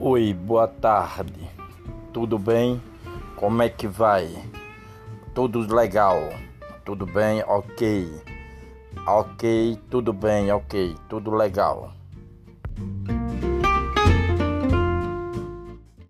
Oi, boa tarde. Tudo bem? Como é que vai? Tudo legal? Tudo bem? Ok. Ok, tudo bem, ok, tudo legal.